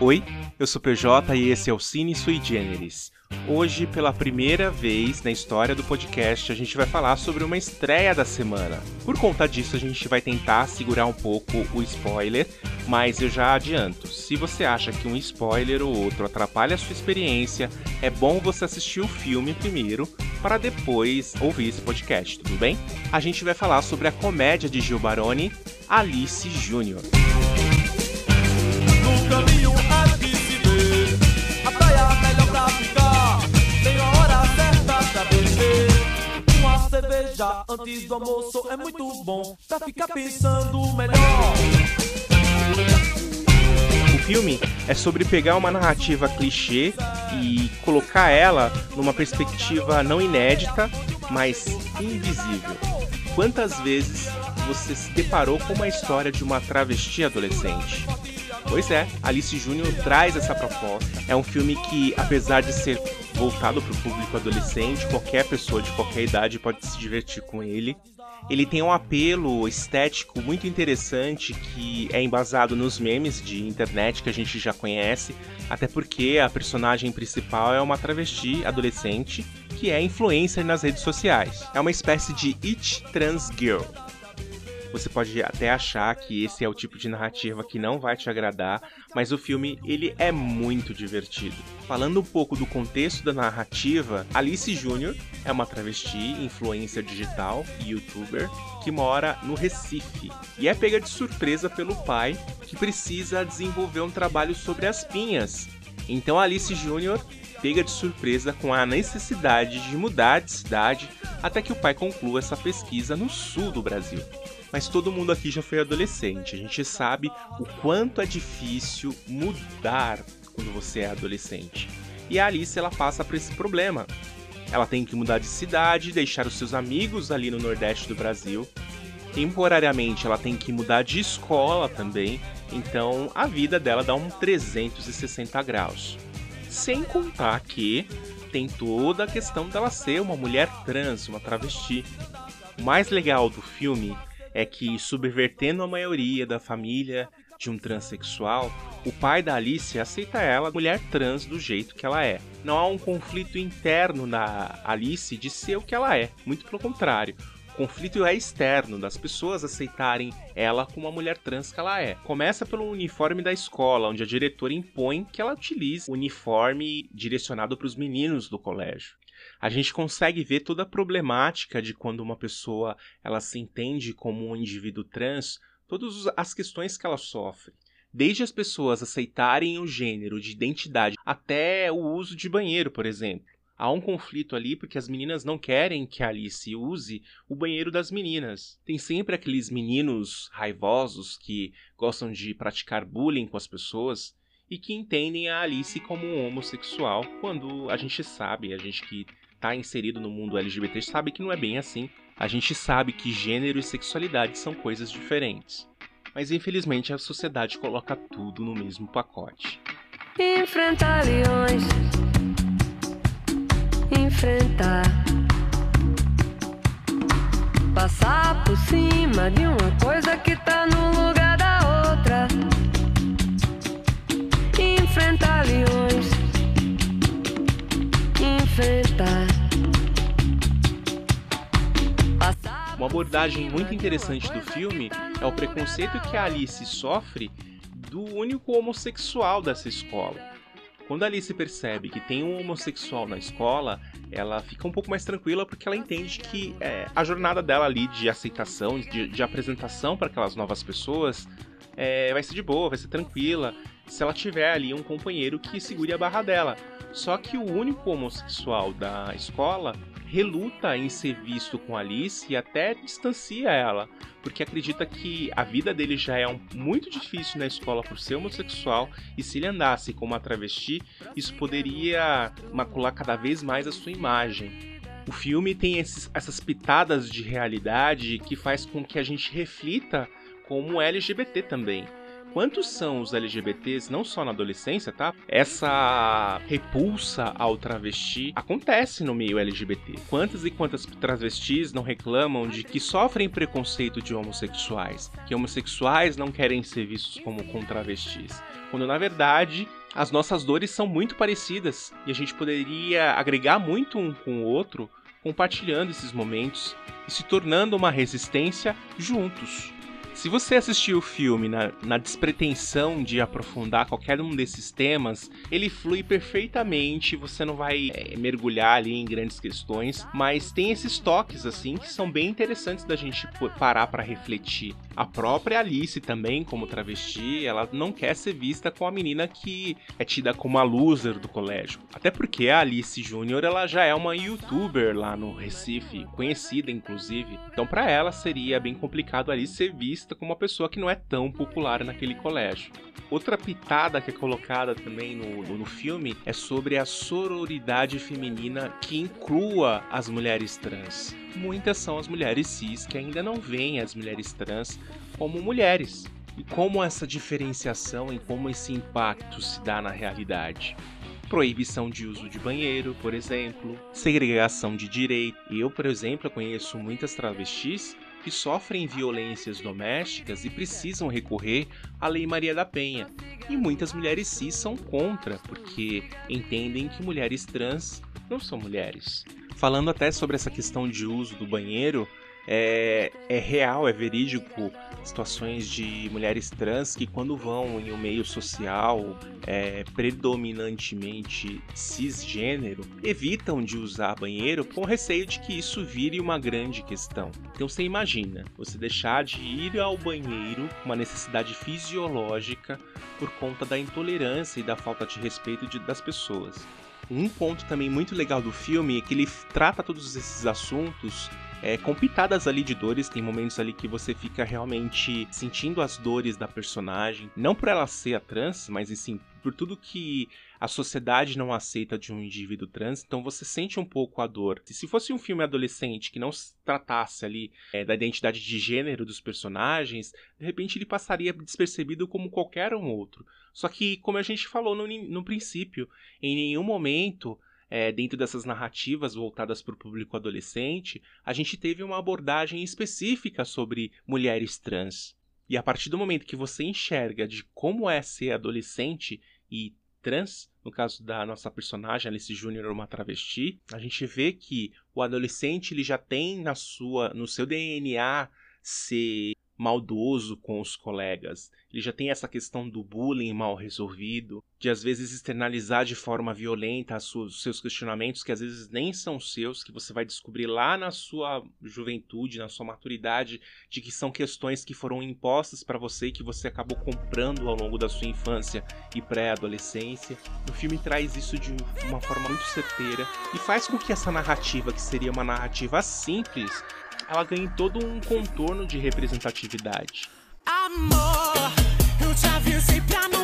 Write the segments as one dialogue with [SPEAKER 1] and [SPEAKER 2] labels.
[SPEAKER 1] Oi, eu sou PJ e esse é o Cine Sui Generis. Hoje, pela primeira vez na história do podcast, a gente vai falar sobre uma estreia da semana. Por conta disso, a gente vai tentar segurar um pouco o spoiler, mas eu já adianto: se você acha que um spoiler ou outro atrapalha a sua experiência, é bom você assistir o filme primeiro para depois ouvir esse podcast, tudo bem? A gente vai falar sobre a comédia de Gil Baroni, Alice Júnior.
[SPEAKER 2] Antes do almoço é muito bom Pra ficar pensando melhor
[SPEAKER 1] O filme é sobre pegar uma narrativa clichê e colocar ela numa perspectiva não inédita, mas invisível. Quantas vezes você se deparou com uma história de uma travesti adolescente? Pois é, Alice Júnior traz essa proposta. É um filme que, apesar de ser voltado para o público adolescente, qualquer pessoa de qualquer idade pode se divertir com ele. Ele tem um apelo estético muito interessante que é embasado nos memes de internet que a gente já conhece, até porque a personagem principal é uma travesti adolescente que é influencer nas redes sociais. É uma espécie de It Trans Girl. Você pode até achar que esse é o tipo de narrativa que não vai te agradar, mas o filme ele é muito divertido. Falando um pouco do contexto da narrativa, Alice Júnior é uma travesti, influencer digital e youtuber que mora no Recife e é pega de surpresa pelo pai que precisa desenvolver um trabalho sobre as pinhas. Então Alice Júnior pega de surpresa com a necessidade de mudar de cidade até que o pai conclua essa pesquisa no sul do Brasil mas todo mundo aqui já foi adolescente. A gente sabe o quanto é difícil mudar quando você é adolescente. E a Alice ela passa por esse problema. Ela tem que mudar de cidade, deixar os seus amigos ali no Nordeste do Brasil. Temporariamente ela tem que mudar de escola também, então a vida dela dá um 360 graus. Sem contar que tem toda a questão dela ser uma mulher trans, uma travesti. O mais legal do filme é que, subvertendo a maioria da família de um transexual, o pai da Alice aceita ela, mulher trans, do jeito que ela é. Não há um conflito interno na Alice de ser o que ela é, muito pelo contrário. O conflito é externo, das pessoas aceitarem ela como a mulher trans que ela é. Começa pelo uniforme da escola, onde a diretora impõe que ela utilize o uniforme direcionado para os meninos do colégio a gente consegue ver toda a problemática de quando uma pessoa ela se entende como um indivíduo trans, todas as questões que ela sofre. Desde as pessoas aceitarem o gênero de identidade até o uso de banheiro, por exemplo. Há um conflito ali porque as meninas não querem que a Alice use o banheiro das meninas. Tem sempre aqueles meninos raivosos que gostam de praticar bullying com as pessoas e que entendem a Alice como um homossexual, quando a gente sabe, a gente que está inserido no mundo LGBT sabe que não é bem assim. A gente sabe que gênero e sexualidade são coisas diferentes. Mas infelizmente a sociedade coloca tudo no mesmo pacote.
[SPEAKER 3] Enfrentar leões. Enfrentar. Passar por cima de uma coisa que tá no lugar
[SPEAKER 1] Uma abordagem muito interessante do filme é o preconceito que a Alice sofre do único homossexual dessa escola. Quando a Alice percebe que tem um homossexual na escola, ela fica um pouco mais tranquila porque ela entende que é, a jornada dela ali de aceitação, de, de apresentação para aquelas novas pessoas, é, vai ser de boa, vai ser tranquila, se ela tiver ali um companheiro que segure a barra dela. Só que o único homossexual da escola reluta em ser visto com Alice e até distancia ela, porque acredita que a vida dele já é um, muito difícil na escola por ser homossexual e se ele andasse com uma travesti, isso poderia macular cada vez mais a sua imagem. O filme tem esses, essas pitadas de realidade que faz com que a gente reflita como LGBT também. Quantos são os LGBTs, não só na adolescência, tá? Essa repulsa ao travesti acontece no meio LGBT. Quantas e quantas travestis não reclamam de que sofrem preconceito de homossexuais, que homossexuais não querem ser vistos como com travestis, quando na verdade as nossas dores são muito parecidas e a gente poderia agregar muito um com o outro compartilhando esses momentos e se tornando uma resistência juntos. Se você assistiu o filme na, na, despretensão de aprofundar qualquer um desses temas, ele flui perfeitamente, você não vai é, mergulhar ali em grandes questões, mas tem esses toques assim que são bem interessantes da gente parar para refletir. A própria Alice também, como travesti, ela não quer ser vista com a menina que é tida como a loser do colégio. Até porque a Alice Júnior, ela já é uma youtuber lá no Recife, conhecida inclusive. Então para ela seria bem complicado ali ser vista como uma pessoa que não é tão popular naquele colégio. Outra pitada que é colocada também no, no, no, filme é sobre a sororidade feminina que inclua as mulheres trans. Muitas são as mulheres cis que ainda não veem as mulheres trans como mulheres. E como essa diferenciação e como esse impacto se dá na realidade proibição de uso de banheiro, por exemplo, segregação de direito. Eu, por exemplo, conheço muitas travestis que sofrem violências domésticas e precisam recorrer à Lei Maria da Penha. E muitas mulheres cis são contra, porque entendem que mulheres trans não são mulheres. Falando até sobre essa questão de uso do banheiro, é, é real, é verídico situações de mulheres trans que quando vão em um meio social é, predominantemente cisgênero, evitam de usar banheiro com receio de que isso vire uma grande questão. Então você imagina, você deixar de ir ao banheiro, uma necessidade fisiológica por conta da intolerância e da falta de respeito de, das pessoas. Um ponto também muito legal do filme é que ele trata todos esses assuntos é, com pitadas ali de dores. Tem momentos ali que você fica realmente sentindo as dores da personagem. Não por ela ser a trans, mas sim por tudo que a sociedade não aceita de um indivíduo trans, então você sente um pouco a dor. Se fosse um filme adolescente que não se tratasse ali é, da identidade de gênero dos personagens, de repente ele passaria despercebido como qualquer um outro. Só que, como a gente falou no, no princípio, em nenhum momento é, dentro dessas narrativas voltadas para o público adolescente, a gente teve uma abordagem específica sobre mulheres trans. E a partir do momento que você enxerga de como é ser adolescente e trans, no caso da nossa personagem Alice Júnior uma travesti, a gente vê que o adolescente ele já tem na sua, no seu DNA ser maldoso com os colegas. Ele já tem essa questão do bullying mal resolvido, de às vezes externalizar de forma violenta os seus questionamentos, que às vezes nem são seus, que você vai descobrir lá na sua juventude, na sua maturidade, de que são questões que foram impostas para você e que você acabou comprando ao longo da sua infância e pré-adolescência. O filme traz isso de uma forma muito certeira e faz com que essa narrativa, que seria uma narrativa simples, ela ganha todo um contorno de representatividade. Amor, eu te pra não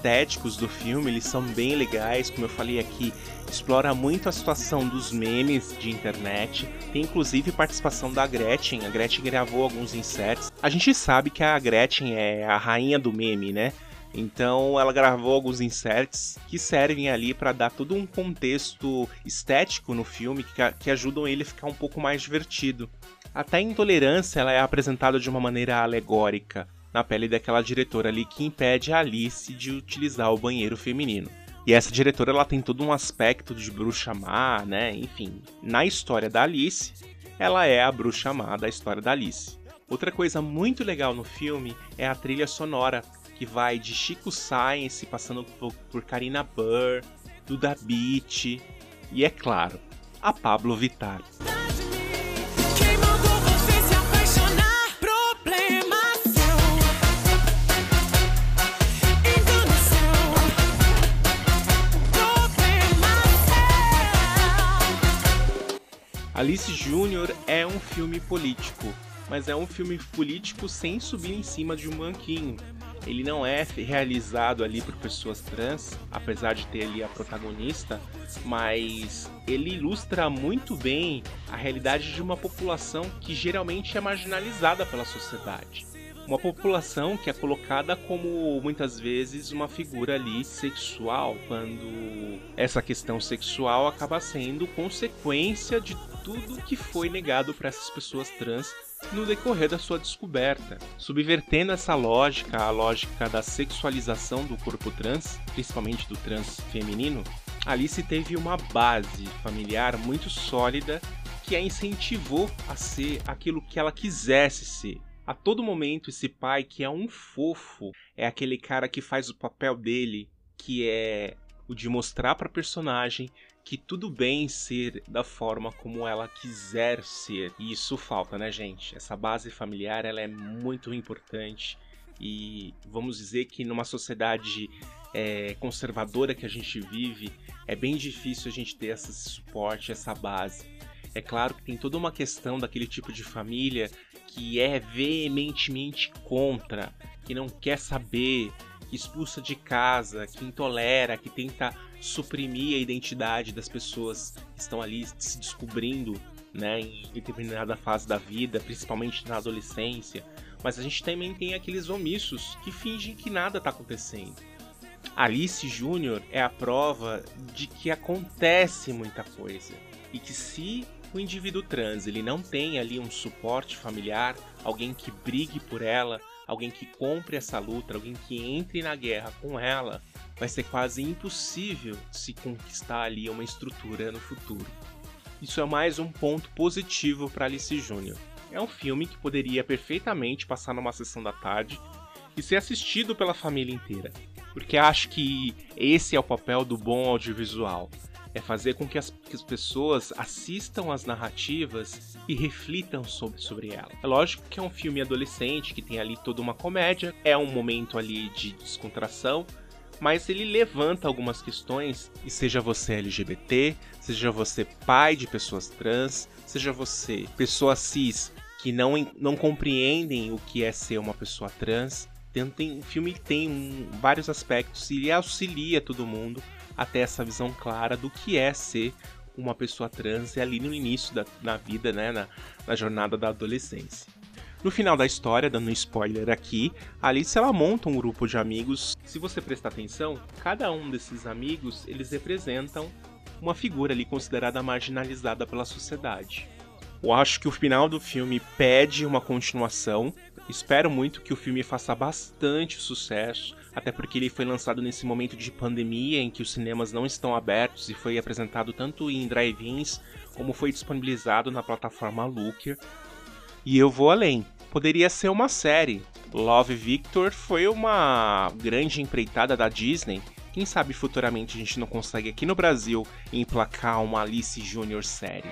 [SPEAKER 1] estéticos do filme eles são bem legais, como eu falei aqui, explora muito a situação dos memes de internet. Tem inclusive participação da Gretchen. A Gretchen gravou alguns inserts. A gente sabe que a Gretchen é a rainha do meme, né? Então ela gravou alguns inserts que servem ali para dar todo um contexto estético no filme que, que ajudam ele a ficar um pouco mais divertido. Até a intolerância ela é apresentada de uma maneira alegórica na pele daquela diretora ali que impede a Alice de utilizar o banheiro feminino. E essa diretora ela tem todo um aspecto de bruxa má, né? Enfim, na história da Alice, ela é a bruxa má da história da Alice. Outra coisa muito legal no filme é a trilha sonora, que vai de Chico Science, passando por, Karina Burr, Duda Beat e, é claro, a Pablo Vittar. Alice Júnior é um filme político, mas é um filme político sem subir em cima de um banquinho. Ele não é realizado ali por pessoas trans, apesar de ter ali a protagonista, mas ele ilustra muito bem a realidade de uma população que geralmente é marginalizada pela sociedade. Uma população que é colocada como muitas vezes uma figura ali sexual, quando essa questão sexual acaba sendo consequência de tudo que foi negado para essas pessoas trans no decorrer da sua descoberta, subvertendo essa lógica, a lógica da sexualização do corpo trans, principalmente do trans feminino. Alice teve uma base familiar muito sólida que a incentivou a ser aquilo que ela quisesse ser. A todo momento, esse pai, que é um fofo, é aquele cara que faz o papel dele, que é o de mostrar para personagem que tudo bem ser da forma como ela quiser ser. E isso falta, né, gente? Essa base familiar ela é muito importante. E vamos dizer que numa sociedade é, conservadora que a gente vive, é bem difícil a gente ter esse suporte, essa base. É claro que tem toda uma questão daquele tipo de família que é veementemente contra, que não quer saber, expulsa de casa, que intolera, que tenta suprimir a identidade das pessoas que estão ali se descobrindo né, em determinada fase da vida, principalmente na adolescência. Mas a gente também tem aqueles omissos que fingem que nada está acontecendo. Alice Júnior é a prova de que acontece muita coisa e que se o indivíduo trans ele não tem ali um suporte familiar, alguém que brigue por ela, alguém que compre essa luta, alguém que entre na guerra com ela, vai ser quase impossível se conquistar ali uma estrutura no futuro. Isso é mais um ponto positivo para Alice Júnior. É um filme que poderia perfeitamente passar numa sessão da tarde e ser assistido pela família inteira, porque acho que esse é o papel do bom audiovisual é fazer com que as, que as pessoas assistam as narrativas e reflitam sobre, sobre ela. É lógico que é um filme adolescente, que tem ali toda uma comédia, é um momento ali de descontração, mas ele levanta algumas questões, e seja você LGBT, seja você pai de pessoas trans, seja você pessoa cis que não, não compreendem o que é ser uma pessoa trans. Tem, o filme tem um, vários aspectos e ele auxilia todo mundo até essa visão clara do que é ser uma pessoa trans e ali no início da na vida, né, na, na jornada da adolescência. No final da história, dando spoiler aqui, a Alice ela monta um grupo de amigos. Se você prestar atenção, cada um desses amigos eles representam uma figura ali considerada marginalizada pela sociedade. Eu acho que o final do filme pede uma continuação. Espero muito que o filme faça bastante sucesso até porque ele foi lançado nesse momento de pandemia em que os cinemas não estão abertos e foi apresentado tanto em drive-ins como foi disponibilizado na plataforma Looker. E eu vou além. Poderia ser uma série. Love Victor foi uma grande empreitada da Disney. Quem sabe futuramente a gente não consegue aqui no Brasil emplacar uma Alice Junior série.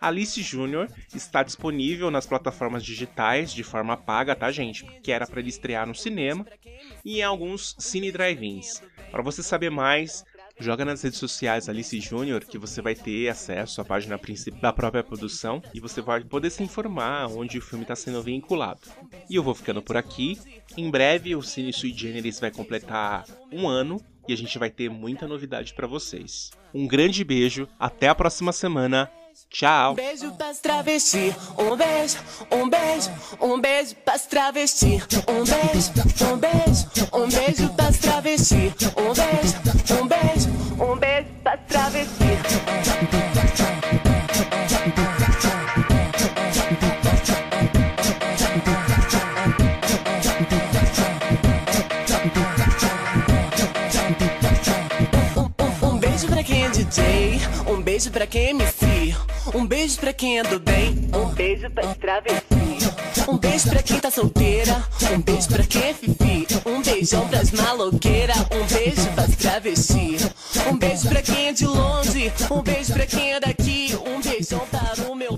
[SPEAKER 1] Alice Júnior está disponível nas plataformas digitais de forma paga, tá, gente? Que era para ele estrear no cinema e em alguns cine drive-ins. Para você saber mais, joga nas redes sociais Alice Júnior que você vai ter acesso à página principal da própria produção e você vai poder se informar onde o filme está sendo vinculado. E eu vou ficando por aqui. Em breve o Cine Sui Generis vai completar um ano e a gente vai ter muita novidade para vocês. Um grande beijo, até a próxima semana. Tchau. Um beijo pras travesti, um beijo, um beijo, um beijo pras travesti, um beijo, um beijo, um beijo pras travesti, um beijo, um beijo, um beijo pras travesti. Beijo pra quem MC. Um beijo pra quem é do bem. Um beijo pra travesti. Um beijo pra quem tá solteira. Um beijo pra quem é fifi. Um beijão pras maloqueiras. Um beijo pras travesti. Um beijo pra quem é de longe. Um beijo pra quem é daqui. Um beijão para o meu